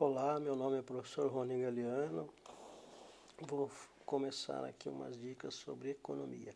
Olá, meu nome é professor Rony Galeano. Vou começar aqui umas dicas sobre economia.